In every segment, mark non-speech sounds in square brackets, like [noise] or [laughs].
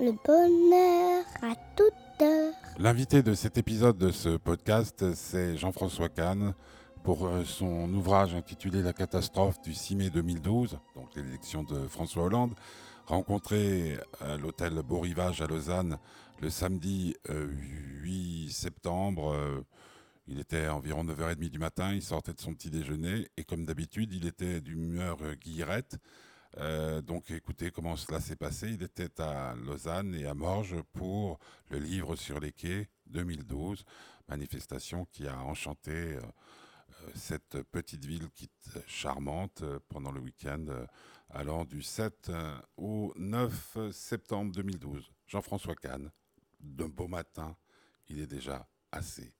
le bonheur à toute heure. L'invité de cet épisode de ce podcast, c'est Jean-François Kahn pour euh, son ouvrage intitulé La catastrophe du 6 mai 2012, donc l'élection de François Hollande, rencontré à l'hôtel Beau Rivage à Lausanne le samedi 8 euh, septembre. Euh, il était environ 9h30 du matin, il sortait de son petit déjeuner et comme d'habitude, il était d'humeur guillerette. Euh, donc écoutez comment cela s'est passé? Il était à Lausanne et à Morges pour le livre sur les quais 2012, manifestation qui a enchanté euh, euh, cette petite ville charmante pendant le week-end allant du 7 au 9 septembre 2012. Jean-François Kahn, d'un beau matin, il est déjà assez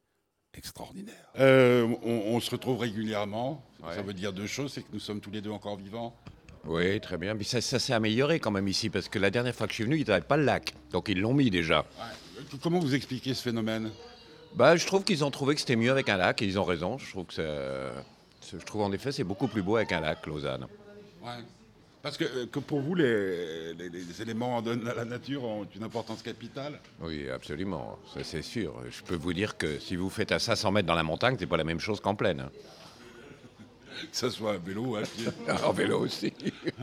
extraordinaire. on, se retrouve régulièrement. Ça veut dire deux choses, c'est que nous sommes tous les deux encore vivants oui, très bien. Mais ça, s'est amélioré quand même ici, parce que la dernière fois que je suis venu, ils n'avaient pas le lac. Donc ils l'ont mis déjà. Comment vous expliquez ce phénomène? Bah, Je trouve qu'ils ont trouvé que c'était mieux avec un lac, et ils ont raison. Je trouve, que je trouve en effet c'est beaucoup plus beau avec un lac, Lausanne. Ouais. Parce que, euh, que, pour vous, les, les, éléments de la nature ont une importance capitale? Oui, absolument, c'est sûr. Je peux vous dire que si vous faites à 500 mètres dans la montagne, c'est pas la même chose qu'en plaine. Que ce soit à vélo ou à pied. [laughs] en vélo aussi.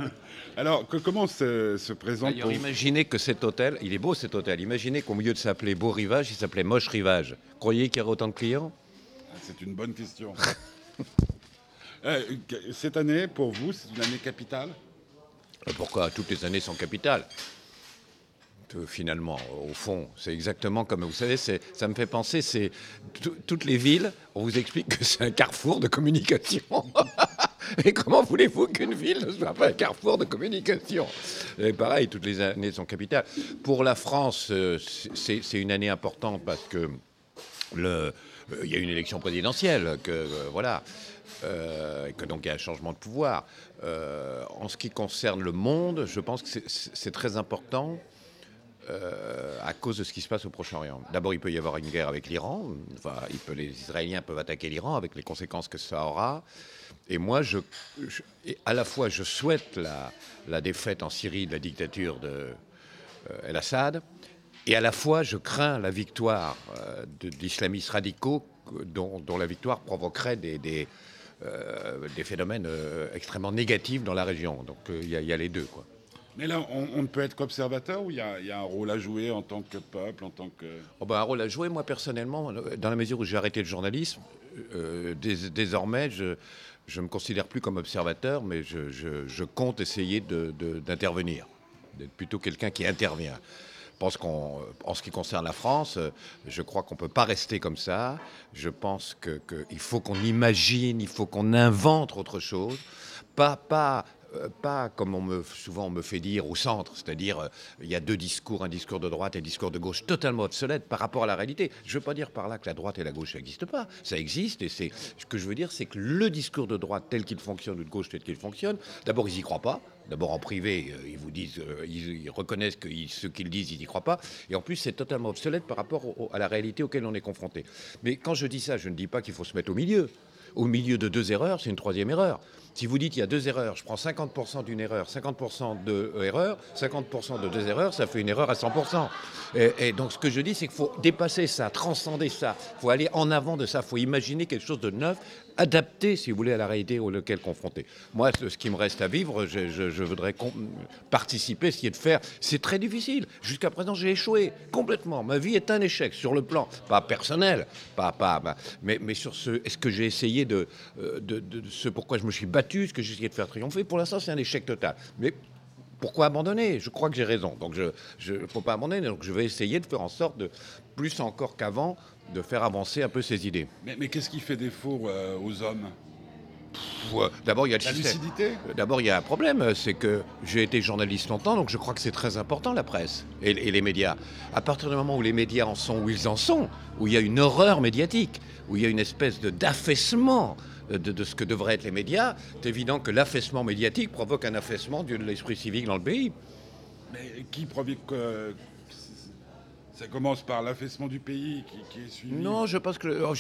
[laughs] Alors, que, comment se, se présente Imaginez que cet hôtel, il est beau cet hôtel, imaginez qu'au milieu de s'appeler Beau Rivage, il s'appelait Moche Rivage. Croyez qu'il y aurait autant de clients? Ah, C'est une bonne question. [laughs] Euh, cette année, pour vous, c'est une année capitale? Euh, Pourquoi? Toutes les années sont capitales finalement, au fond, c'est exactement comme vous savez, ça me fait penser, c'est toutes les villes, on vous explique que c'est un carrefour de communication. [laughs] Et comment voulez-vous qu'une ville ne soit pas un carrefour de communication? Et pareil, toutes les années sont capitales. Pour la France, euh, c'est une année importante parce que le, euh, il y a une élection présidentielle, que euh, voilà, que donc il y a un changement de pouvoir. en ce qui concerne le monde, je pense que c'est très important euh, à cause de ce qui se passe au Proche-Orient. D'abord, il peut y avoir une guerre avec l'Iran. Enfin, les Israéliens peuvent attaquer l'Iran avec les conséquences que ça aura. Et moi, à la fois, je souhaite la, défaite en Syrie de la dictature de euh, El Assad, et à la fois, je crains la victoire euh, d'islamistes radicaux dont, la victoire provoquerait des, des phénomènes extrêmement négatifs dans la région. Donc, il y, y, a les deux, quoi. Mais là, on, ne peut être qu'observateur ou il y, a un rôle à jouer en tant que peuple, en tant que... Oh ben, un rôle à jouer, moi personnellement, dans la mesure où j'ai arrêté le journalisme, euh, désormais, je ne me considère plus comme observateur, mais je, compte essayer d'intervenir, d'être plutôt quelqu'un qui intervient. Je pense qu'en ce qui concerne la France, je crois qu'on ne peut pas rester comme ça. Je pense qu'il faut qu'on imagine, il faut qu'on invente autre chose. Pas, pas pas comme on me, souvent on me fait dire au centre, c'est-à-dire euh, il y a deux discours, un discours de droite et un discours de gauche totalement obsolète par rapport à la réalité. Je ne veux pas dire par là que la droite et la gauche n'existent pas, ça existe et c'est ce que je veux dire, c'est que le discours de droite tel qu'il fonctionne ou de gauche tel qu'il fonctionne, d'abord ils n'y croient pas, D'abord en privé, euh, ils vous disent, ils, reconnaissent que ce qu'ils disent, ils n'y croient pas. Et en plus, c'est totalement obsolète par rapport à la réalité auquel on est confronté. Mais quand je dis ça, je ne dis pas qu'il faut se mettre au milieu. Au milieu de deux erreurs, c'est une troisième erreur. Si vous dites il y a deux erreurs, je prends 50% d'une erreur, 50% de euh, erreur, 50% de deux erreurs, ça fait une erreur à 100%. Et, donc ce que je dis, c'est qu'il faut dépasser ça, transcender ça. Il faut aller en avant de ça. Il faut imaginer quelque chose de neuf, adapté, si vous voulez, à la réalité auquel confronter. Moi, ce qui me reste à vivre, je, voudrais participer, essayer de faire. C'est très difficile. Jusqu'à présent, j'ai échoué complètement. Ma vie est un échec sur le plan, pas personnel, pas, pas, mais, mais sur ce, est-ce que j'ai essayé de, euh, de, ce pourquoi je me suis battu, ce que essayé de faire triompher. Pour l'instant, c'est un échec total. Mais pourquoi abandonner? Je crois que j'ai raison. Donc, je ne faut pas abandonner. Donc, je vais essayer de faire en sorte de, plus encore qu'avant, de faire avancer un peu ces idées. Mais, qu'est-ce qui fait défaut euh, aux hommes? D'abord, il y a la lucidité. D'abord, il y a un problème, c'est que j'ai été journaliste longtemps, donc je crois que c'est très important la presse et, les médias. À partir du moment où les médias en sont où ils en sont, où il y a une horreur médiatique, où il y a une espèce de d'affaissement de, ce que devraient être les médias, c'est évident que l'affaissement médiatique provoque un affaissement de l'esprit civique dans le pays. Mais qui provoque Ça commence par l'affaissement du pays qui, qui est suivi. Non, je pense que. oh,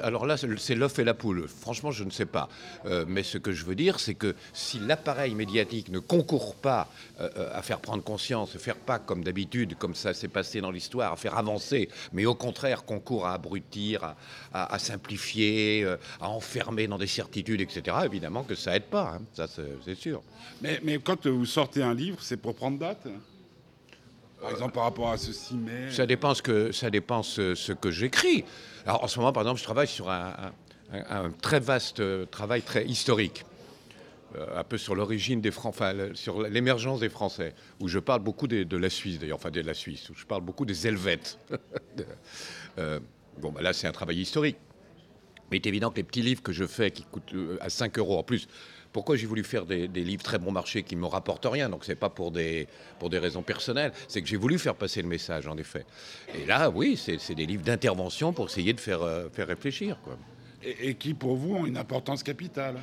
alors là, c'est l'œuf et la poule. Franchement, je ne sais pas. Euh, mais ce que je veux dire, c'est que si l'appareil médiatique ne concourt pas euh, euh, à faire prendre conscience, à faire pas comme d'habitude, comme ça s'est passé dans l'histoire, à faire avancer, mais au contraire concourt à abrutir, à, à- à simplifier, euh, à enfermer dans des certitudes, etc., évidemment que ça aide pas. hein. Ça, c'est c'est sûr. Mais, mais quand vous sortez un livre, c'est pour prendre date? Par exemple, par rapport à ce 6 mai Ça dépend ce que, ça dépend ce, ce que j'écris. Alors en ce moment, par exemple, je travaille sur un, un- un- un très vaste euh, travail très historique. Euh, un peu sur l'origine des Francs, enfin, sur l'émergence des Français, où je parle beaucoup des- de, la Suisse, d'ailleurs, enfin de la Suisse, où je parle beaucoup des Helvètes. [laughs] Euh, bon, bah là, c'est un travail historique. Mais il est évident que les petits livres que je fais, qui coûtent euh, à 5 euros en plus, pourquoi j'ai voulu faire des, des livres très bon marché qui ne me rapportent rien Donc, c'est pas pour des, pour des raisons personnelles, c'est que j'ai voulu faire passer le message, en effet. Et là, oui, c'est des livres d'intervention pour essayer de faire, euh, faire réfléchir. Quoi. et, et qui, pour vous, ont une importance capitale?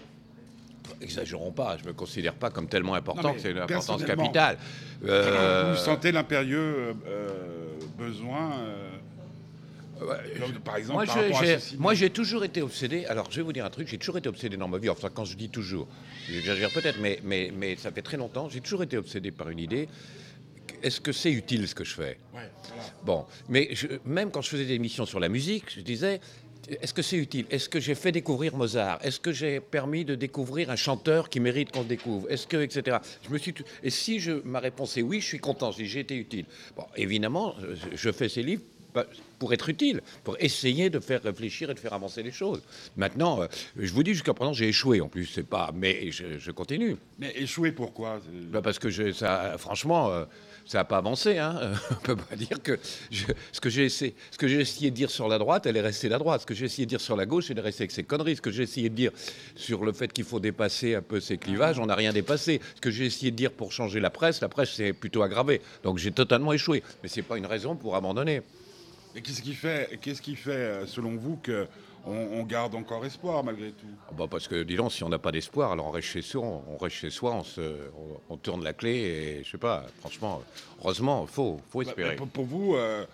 Exagérons pas, je ne me considère pas comme tellement important que c'est une importance capitale. Euh, Vous sentez l'impérieux euh, besoin, euh, par exemple, Moi, par je- j'ai- ce 6 mai moi, j'ai toujours été obsédé. Alors, je vais vous dire un truc, j'ai toujours été obsédé dans ma vie. Enfin, quand je dis toujours, j'exagère peut-être, mais, mais, mais ça fait très longtemps. J'ai toujours été obsédé par une idée. Est-ce que c'est utile ce que je fais? Ouais, voilà. Bon, mais je- même quand je faisais des émissions sur la musique, je disais. Est-ce que c'est utile? Est-ce que j'ai fait découvrir Mozart? Est-ce que j'ai permis de découvrir un chanteur qui mérite qu'on le découvre? Est-ce que, etc. Je me suis t- et si je, ma réponse est oui, je suis content. J'ai été utile. Bon, évidemment, je- fais ces livres pour être utile, pour essayer de faire réfléchir et de faire avancer les choses. Maintenant, euh, je vous dis jusqu'à présent, j'ai échoué en plus, c'est pas, mais je, je continue. Mais échouer, pourquoi? Bah, parce que je, ça, franchement, euh, ça n'a pas avancé. Hein. [laughs] On peut pas dire que je- ce que j'ai essayé, ce que j'ai essayé de dire sur la droite, elle est restée la droite. Ce que j'ai essayé de dire sur la gauche, elle est restée avec ses conneries. Ce que j'ai essayé de dire sur le fait qu'il faut dépasser un peu ces clivages, on n'a rien dépassé. Ce que j'ai essayé de dire pour changer la presse, la presse s'est plutôt aggravée. Donc j'ai totalement échoué. Mais c'est pas une raison pour abandonner. Et qu'est-ce qui fait, qu'est-ce qui fait, euh, selon vous, que on, on garde encore espoir malgré tout? Ah bah, parce que, dis donc, si on n'a pas d'espoir, alors on reste chez soi, on, on reste chez soi, on, se, on, on tourne la clé et je sais pas, franchement, heureusement, il faut, faut Bah, espérer. mais pour, pour vous, euh,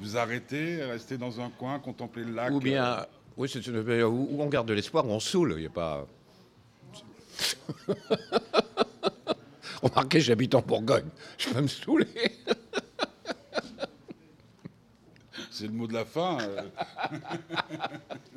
vous arrêtez, restez dans un coin, contempler le lac Ou euh, bien, oui, c'est une- euh, où on garde de l'espoir, ou on saoule. Il y a pas. [laughs] Remarquez, j'habite en Bourgogne. Je peux me saouler. C'est le mot de la fin. euh. [laughs]